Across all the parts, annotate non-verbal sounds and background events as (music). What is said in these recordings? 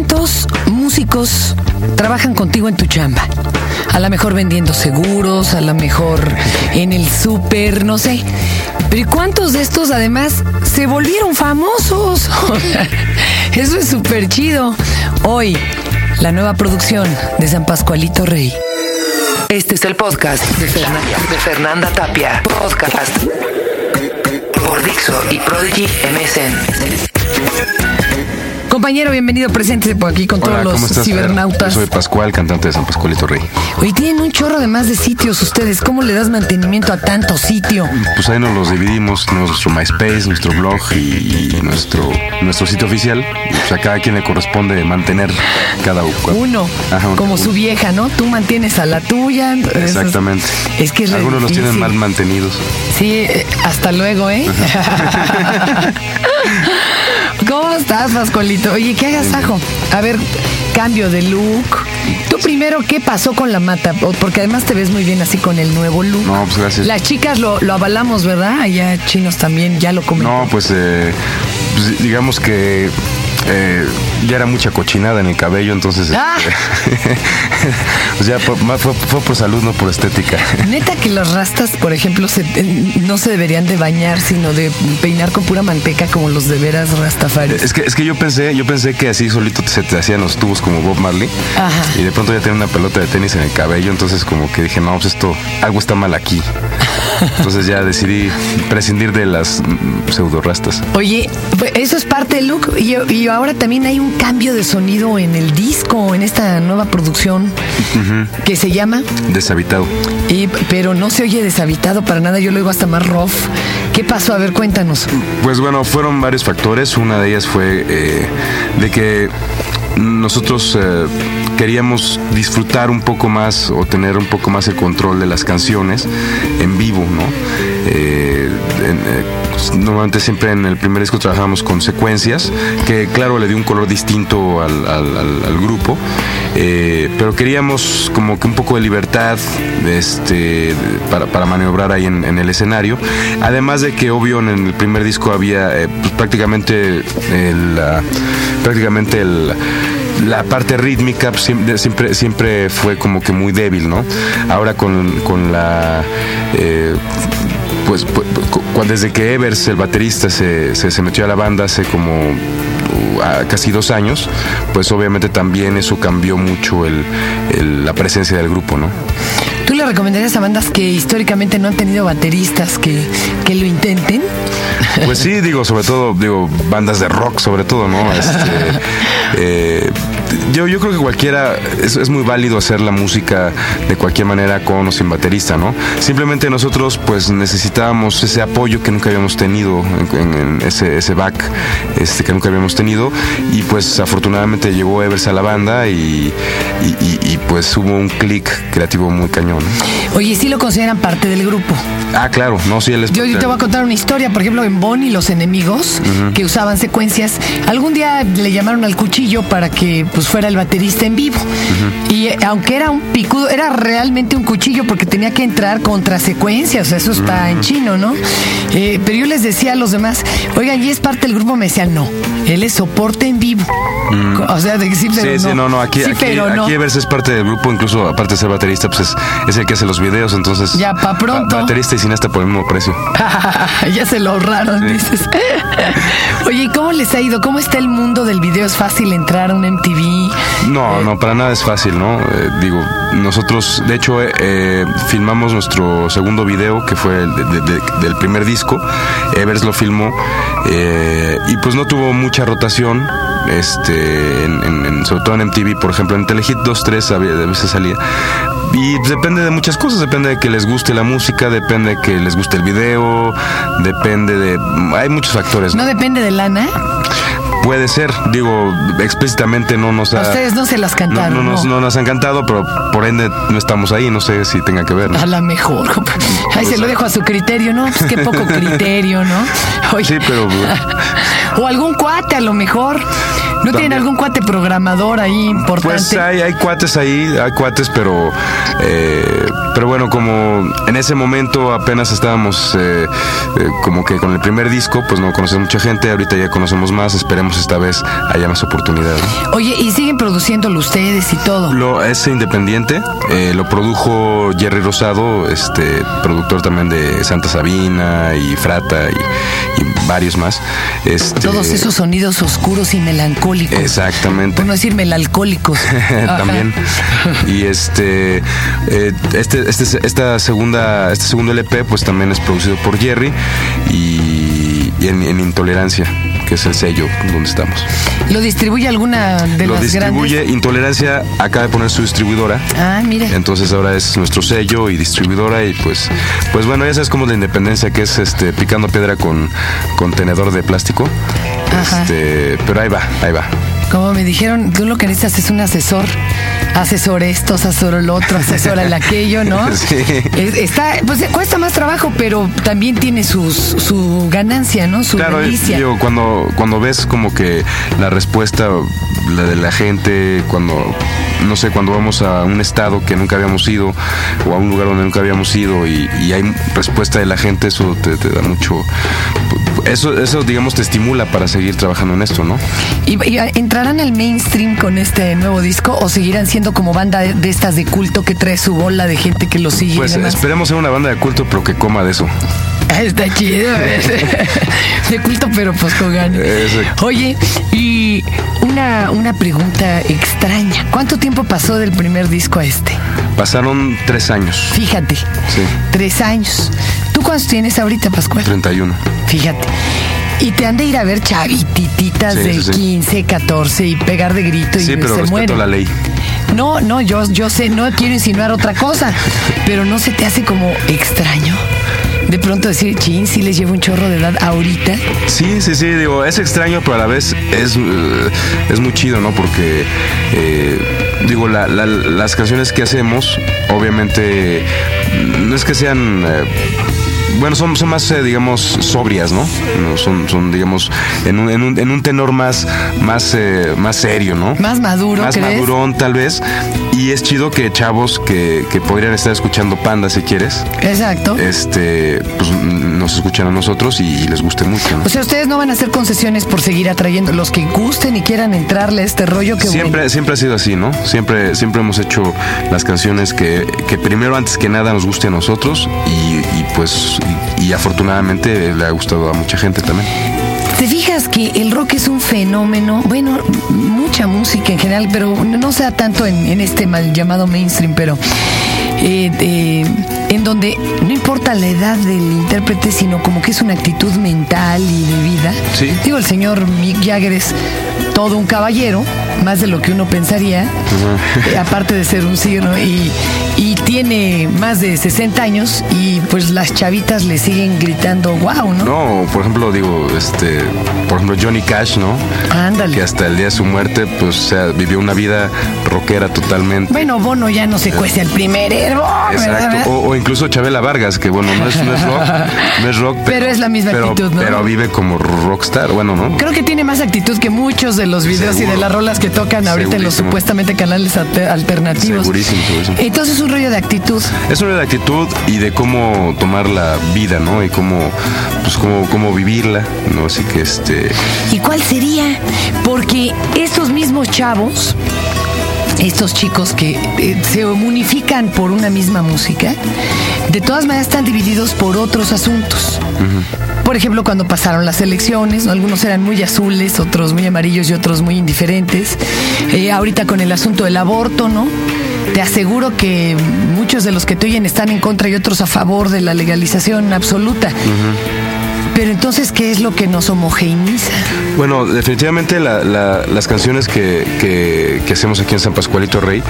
¿Cuántos músicos trabajan contigo en tu chamba? A lo mejor vendiendo seguros, a lo mejor en el súper, no sé. Pero ¿y cuántos de estos además se volvieron famosos? (laughs) Eso es súper chido. Hoy, la nueva producción de San Pascualito Rey. Este es el podcast de Fernanda, de Fernanda Tapia. Podcast por Dixo y Prodigy MSN. Compañero, bienvenido, presente por aquí con Hola, todos ¿cómo los estás, cibernautas. Yo soy Pascual, cantante de San Pascualito Rey. Hoy tienen un chorro de más de sitios ustedes. ¿Cómo le das mantenimiento a tanto sitio? Pues ahí nos los dividimos, nuestro MySpace, nuestro blog y, y nuestro, nuestro sitio oficial. Y pues a cada quien le corresponde mantener cada uno. Uno, Ajá, un- como su vieja, ¿no? Tú mantienes a la tuya. Es- Exactamente. Es que es re Algunos los tienen mal mantenidos. Sí, eh, hasta luego, ¿eh? (laughs) (laughs) ¿Cómo estás, Pascualito? Oye, ¿qué hagas, Ajo? A ver, cambio de look. Tú primero, ¿qué pasó con la mata? Porque además te ves muy bien así con el nuevo look. No, pues gracias. Las chicas lo, lo avalamos, ¿verdad? Allá chinos también, ya lo comentaron. No, pues, eh, pues, digamos que eh, ya era mucha cochinada en el cabello, entonces Ah. este, pues ya fue, fue por salud, no por estética. (laughs) Neta que los rastas, por ejemplo, se- eh, no se deberían de bañar, sino de peinar con pura manteca como los de veras rastafari. Es que, es que yo pensé, yo pensé que así solito se te hacían los tubos como Bob Marley. Ajá. Y de pronto ya tenía una pelota de tenis en el cabello, entonces como que dije, no, pues esto, algo está mal aquí. (laughs) Entonces ya decidí prescindir de las mm, pseudo rastas. Oye, pues, eso es parte del look y, y ahora también hay un cambio de sonido en el disco, en esta nueva producción que se llama, Deshabitado. y, pero no se oye deshabitado para nada, yo lo oigo hasta más rough. ¿Qué pasó? A ver, cuéntanos. Pues bueno, fueron varios factores. Una de ellas fue eh, de que nosotros eh, queríamos disfrutar un poco más o tener un poco más el control de las canciones en vivo, ¿no? Eh, en, eh, normalmente siempre en el primer disco trabajábamos con secuencias, que claro le dio un color distinto al, grupo, eh, pero queríamos como que un poco de libertad este, para, para maniobrar ahí en, el escenario. Además de que obvio en el primer disco había eh, pues, prácticamente prácticamente el la parte rítmica siempre, siempre fue como que muy débil, ¿no? Ahora con, con la... eh, pues, pues, desde que Evers, el baterista, se, se, se metió a la banda hace como uh, casi dos años, pues obviamente también eso cambió mucho el, el- la presencia del grupo, ¿no? ¿Tú le recomendarías a bandas que históricamente no han tenido bateristas que, que lo intenten? Pues sí, digo, sobre todo, digo, bandas de rock, sobre todo, ¿no? (laughs) Este, eh, yo, yo creo que cualquiera, es, es muy válido hacer la música de cualquier manera con o sin baterista, ¿no? Simplemente nosotros, pues, necesitábamos ese apoyo que nunca habíamos tenido, en, en- ese, ese back este, que nunca habíamos tenido, y pues afortunadamente llegó Evers a la banda y, y- y- y, pues hubo un clic creativo muy cañón. Oye, sí lo consideran parte del grupo. Ah, claro, no, sí, él es Yo, yo te voy a contar una historia, por ejemplo, en Bonnie los enemigos que usaban secuencias, algún día le llamaron al cuchillo para que pues fuera el baterista en vivo. Y eh, aunque era un picudo, era realmente un cuchillo porque tenía que entrar contra secuencias, o sea, eso está en chino, ¿no? Eh, pero yo les decía a los demás, oigan, ¿y es parte del grupo? Me decían, no, él es soporte en vivo. O sea, de que sí, pero sí, no. sí, no, no, aquí, Sí, aquí, pero no. aquí Evers es parte del grupo, incluso aparte de ser baterista, pues es, es el que hace los videos, entonces... Ya, pa' pronto. ba- Baterista y cineasta por el mismo precio. (laughs) ya se lo ahorraron, Sí. dices. (laughs) Oye, ¿y cómo les ha ido? ¿Cómo está el mundo del video? ¿Es fácil entrar a un MTV? No, no, para nada es fácil, ¿no? Eh, digo, nosotros, de hecho, eh, eh, filmamos nuestro segundo video, que fue el de- de- de- del primer disco. Evers lo filmó eh, y pues no tuvo mucha rotación. Este, en, en- en- sobre todo en MTV, por ejemplo, en Telehit 2-3 había- a veces salía. Y depende de muchas cosas, depende de que les guste la música, depende de que les guste el video, depende de... Hay muchos factores. ¿No depende de lana? Puede ser, digo, explícitamente no nos ha... Ustedes no se las cantaron. no, nos, no. no nos han cantado, pero por ende no estamos ahí, no sé si tenga que ver. ¿no? A la mejor. (laughs) Ahí se lo dejo a su criterio, ¿no? Pues qué poco (laughs) criterio, ¿no? Oye. Sí, pero- (laughs) O algún cuate, a lo mejor. ¿No tienen algún cuate programador ahí importante? Pues hay, hay cuates ahí, hay cuates, pero eh, pero bueno, como en ese momento apenas estábamos eh, eh, como que con el primer disco, pues no conocemos mucha gente, ahorita ya conocemos más, esperemos esta vez haya más oportunidad. Oye, ¿y siguen produciéndolo ustedes y todo? Lo, es independiente, eh, lo produjo Jerry Rosado, este productor también de Santa Sabina y Frata y, varios más. Este, Todos esos sonidos oscuros y melancólicos. Exactamente. Por no decir melalcólicos. (laughs) también. Y este, eh, este, este, esta segunda, este segundo LP, pues también es producido por Jerry y, en, Intolerancia que es el sello donde estamos. ¿Lo distribuye alguna de Lo las distribuye Intolerancia, acaba de poner su distribuidora. Ah, mira. Entonces ahora es nuestro sello y distribuidora y pues pues bueno, ya sabes como la independencia que es este picando piedra con, con tenedor de plástico. Este, pero ahí va, ahí va. Como me dijeron, tú lo que necesitas es un asesor. Asesor esto, asesor el otro, asesor el aquello, ¿no? (laughs) Sí. Está, pues cuesta más trabajo, pero también tiene sus, su ganancia, ¿no? Su claro, Digo, cuando, cuando ves como que la respuesta la de la gente, cuando no sé, cuando vamos a un estado que nunca habíamos ido o a un lugar donde nunca habíamos ido y, hay respuesta de la gente, eso te, da mucho, eso, eso digamos te estimula para seguir trabajando en esto, ¿no? ¿Y, entrarán al mainstream con este nuevo disco o seguirán siendo como banda de, estas de culto que trae su bola de gente que lo sigue? Pues esperemos ser una banda de culto pero que coma de eso. Está chido. (laughs) de culto, pero pues con ganas. Oye, y una, una pregunta extraña. ¿Cuánto tiempo pasó del primer disco a este? Pasaron tres años. Fíjate. Sí. Tres años. ¿Tú cuántos tienes ahorita, Pascual? 31. Fíjate. Y te han de ir a ver chavitititas de 15, 14 y pegar de grito y sí, pero se respeto la ley. No, no, yo, yo sé, no quiero insinuar otra cosa, pero no se te hace como extraño de pronto decir, chin, si les llevo un chorro de edad ahorita. Sí, sí, sí, digo, es extraño, pero a la vez es, eh, es muy chido, ¿no? Porque, eh, digo, las canciones que hacemos, obviamente, no es que sean... Eh, bueno, son, son más, eh, digamos, sobrias, ¿no? Son, son digamos, en un, en un, en un tenor más, más, eh, más serio, ¿no? Más maduro, Más madurón, tal vez. Y es chido que chavos que, que podrían estar escuchando Panda, si quieres. Exacto. Este, pues nos escuchan a nosotros y, les guste mucho. ¿no? O sea, ustedes no van a hacer concesiones por seguir atrayendo. Los que gusten y quieran entrarle a este rollo que Siempre, siempre ha sido así, ¿no? Siempre, siempre hemos hecho las canciones que, que primero, antes que nada, nos guste a nosotros y, y pues y, afortunadamente le ha gustado a mucha gente también. ¿Te fijas que el rock es un fenómeno? Bueno, mucha música en general, pero no sea tanto en, este mal llamado mainstream, pero eh, en donde no importa la edad del intérprete, sino como que es una actitud mental y de vida. Sí. Digo, el señor Mick Jagger es todo un caballero, más de lo que uno pensaría, eh, aparte de ser un signo, y, y tiene más de 60 años y pues las chavitas le siguen gritando wow, ¿no? No, por ejemplo, digo, este, por ejemplo, Johnny Cash, ¿no? Ándale. Que hasta el día de su muerte, pues, o sea, vivió una vida rockera totalmente. Bueno, Bono ya no se cuece el primer héroe. Exacto. O, incluso Chabela Vargas, que bueno, no es, rock, no es rock, (laughs) pero, es la misma actitud, ¿no? Pero vive como rockstar, bueno, ¿no? Creo que tiene más actitud que muchos de los videos y de las rolas que tocan ahorita en los supuestamente canales alternativos. Segurísimo, segurísimo. Entonces es un rollo de actitud. Es un rollo de actitud y de cómo tomar la vida, ¿no? Y cómo, pues cómo, cómo vivirla, ¿no? Así que este. ¿Y cuál sería? Porque estos mismos chavos estos chicos que eh, se unifican por una misma música, de todas maneras están divididos por otros asuntos. Por ejemplo, cuando pasaron las elecciones, algunos eran muy azules, otros muy amarillos y otros muy indiferentes. Eh, ahorita con el asunto del aborto, ¿no? Te aseguro que muchos de los que te oyen están en contra y otros a favor de la legalización absoluta. Pero entonces, ¿qué es lo que nos homogeneiza? Bueno, definitivamente las canciones que, hacemos aquí en San Pascualito Rey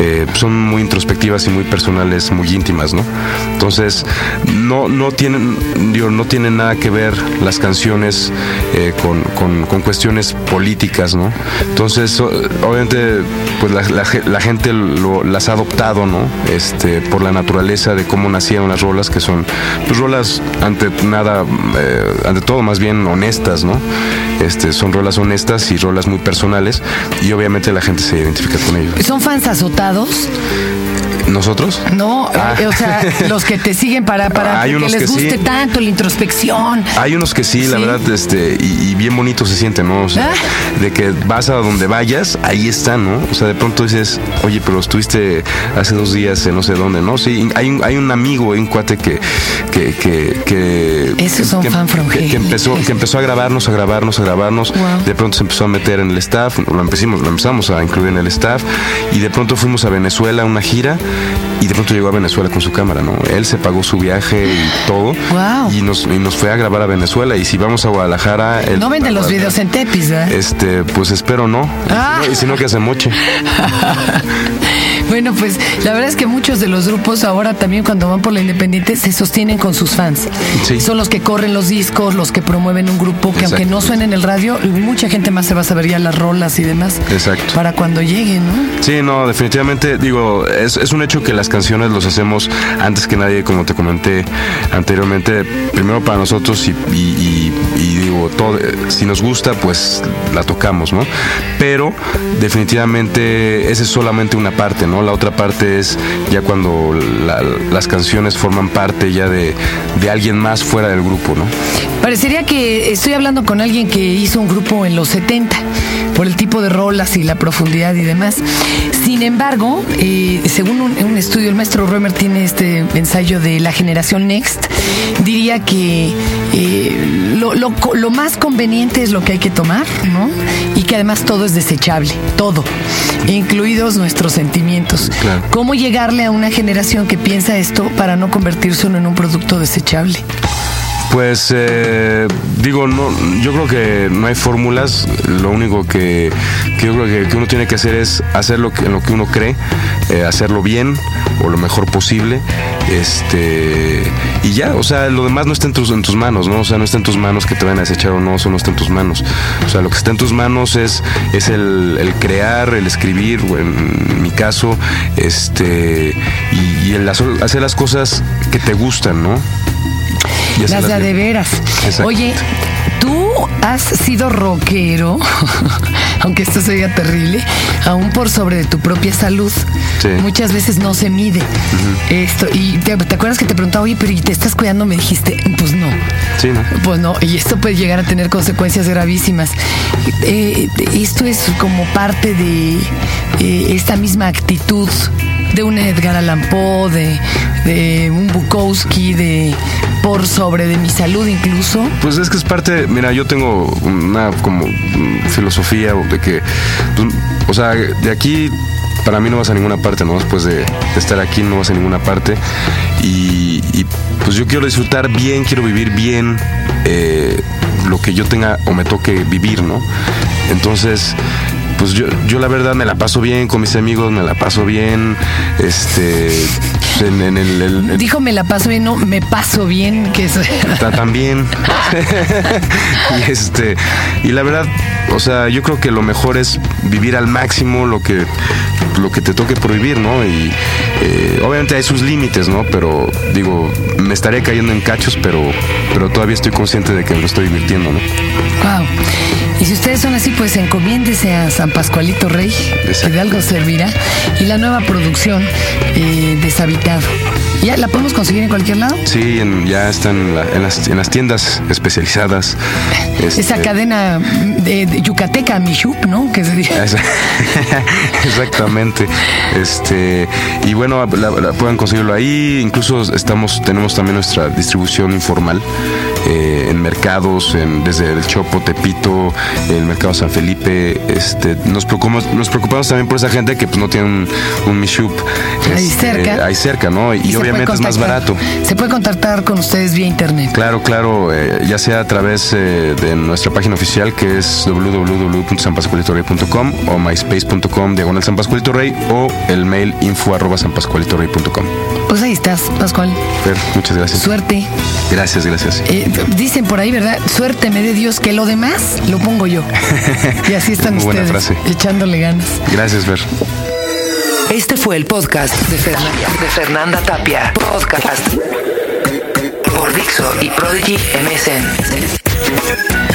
eh, son muy introspectivas y muy personales, muy íntimas, ¿no? Entonces, no, no, tienen, no tienen nada que ver las canciones eh, con, cuestiones políticas, ¿no? Entonces, obviamente, pues la, gente las ha adoptado, ¿no? Este, por la naturaleza de cómo nacieron las rolas, que son pues, rolas ante nada eh, ante todo más bien honestas, ¿no? Este, son rolas honestas y rolas muy personales y obviamente la gente se identifica con ellos. ¿Son fans azotados? ¿Nosotros? No, Ah. eh, o sea, (laughs) los que te siguen para, para Hay que unos les sí. guste tanto la introspección. Hay unos que sí, la Sí. verdad, este, y, y bien bonito se siente, ¿no? O sea, Ah. de que vas a donde vayas, ahí está, ¿no? O sea, de pronto dices, oye, pero estuviste hace dos días en no sé dónde, ¿no? Sí, hay un, hay un amigo, hay un cuate que, que, que, que Esos son que, fan from que- empezó, que empezó a grabarnos, a grabarnos, a grabarnos. Wow. De pronto se empezó a meter en el staff, lo empezamos, lo empezamos a incluir en el staff, y de pronto fuimos a Venezuela a una gira, y de pronto llegó a Venezuela con su cámara, ¿no? Él se pagó su viaje y todo. Wow. Y nos, y nos fue a grabar a Venezuela. Y si vamos a Guadalajara. el- No venden los videos en Tepis, ¿verdad? Este, pues espero no. Ah. Y si no, que hace moche. (laughs) Bueno, pues la verdad es que muchos de los grupos ahora también cuando van por la independiente se sostienen con sus fans. Sí. Son los que corren los discos, los que promueven un grupo que aunque no suene en el radio, mucha gente más se va a saber ya las rolas y demás. Exacto. Para cuando lleguen, ¿no? Sí, no, definitivamente, digo, es, es un hecho que las canciones los hacemos antes que nadie, como te comenté anteriormente, primero para nosotros y, y- y- y digo, todo, eh, si nos gusta, pues la tocamos, ¿no? Pero definitivamente esa es solamente una parte, ¿no? La otra parte es ya cuando la- las canciones forman parte ya de, de alguien más fuera del grupo, ¿no? Parecería que estoy hablando con alguien que hizo un grupo en los 70, por el tipo de rolas y la profundidad y demás. Sin embargo, eh, según un, un estudio, el maestro Roemer tiene este ensayo de la generación Next, diría que eh, lo lo más conveniente es lo que hay que tomar, ¿no? Y que además todo es desechable, todo, incluidos nuestros sentimientos. Claro. ¿Cómo llegarle a una generación que piensa esto para no convertirse uno en un producto desechable? Pues eh, digo, no, yo creo que no hay fórmulas. Lo único que, que yo creo que, que uno tiene que hacer es hacer lo que, en lo que uno cree, eh, hacerlo bien o lo mejor posible. Este y ya, o sea, lo demás no está en tus, en tus manos, ¿no? O sea, no está en tus manos que te van a desechar o no, eso no está en tus manos. O sea, lo que está en tus manos es, es el, crear, el escribir, en mi caso, este, y, y el hacer las cosas que te gustan, ¿no? Las de a de bien. veras. Exacto. Oye, tú has sido rockero, (laughs) aunque esto sería terrible, aún por sobre de tu propia salud. Sí. Muchas veces no se mide esto. Y te, te acuerdas que te preguntaba, oye, pero ¿y te estás cuidando? Me dijiste, pues no. Sí, ¿no? Pues no, y esto puede llegar a tener consecuencias gravísimas. Eh, esto es como parte de eh, esta misma actitud de un Edgar Allan Poe, de, de un Bukowski, de por sobre de mi salud incluso. Pues es que es parte, mira, yo tengo una como filosofía de que, pues, o sea, de aquí para mí no vas a ninguna parte, ¿no? Después de, estar aquí no vas a ninguna parte. Y, y, pues yo quiero disfrutar bien, quiero vivir bien eh, lo que yo tenga o me toque vivir, ¿no? Entonces, pues yo, yo la verdad me la paso bien con mis amigos, me la paso bien, este, en, en el- el- el Dijo me la paso bien, no, me paso bien, que es... Ta- también. (laughs) Y este y la verdad o sea yo creo que lo mejor es vivir al máximo lo que lo que te toque prohibir no y eh, obviamente hay sus límites no pero digo me estaré cayendo en cachos pero pero todavía estoy consciente de que me lo estoy divirtiendo no Wow. Y si ustedes son así, pues encomiéndese a San Pascualito Rey, que de algo servirá. Y la nueva producción, eh, Deshabitado. ¿Ya la podemos conseguir en cualquier lado? sí en- ya están en, la- en las, en las tiendas especializadas Esa este, cadena de, de Yucateca, Michup, ¿no? Que se dice. Esa- (laughs) Exactamente. Este y bueno, la, la- pueden conseguirlo ahí. Incluso estamos tenemos también nuestra distribución informal eh, en mercados, en- desde el Chopo, Tepito, el mercado San Felipe. Este nos preocupamos nos preocupamos también por esa gente que pues no tiene un, un Mishup Ahí este, cerca. ahí cerca, ¿no? Y, obviamente es más barato. Se puede contactar con ustedes vía internet. Claro, claro, eh, ya sea a través eh, de nuestra página oficial que es www.sanpascualitorrey.com o myspace.com diagonal San Pascualito Rey o el mail info arroba sanpascualitorrey.com. Pues ahí estás, Pascual. Fer, muchas gracias. Suerte. Gracias, gracias. Eh, dicen por ahí, ¿verdad? Suerte me dé Dios que lo demás lo pongo yo. Y así están Muy (laughs) buena ustedes, frase. echándole ganas. Gracias, Fer. Este fue el podcast de Fernanda, de Fernanda Tapia. Podcast por Dixo y Prodigy MSN.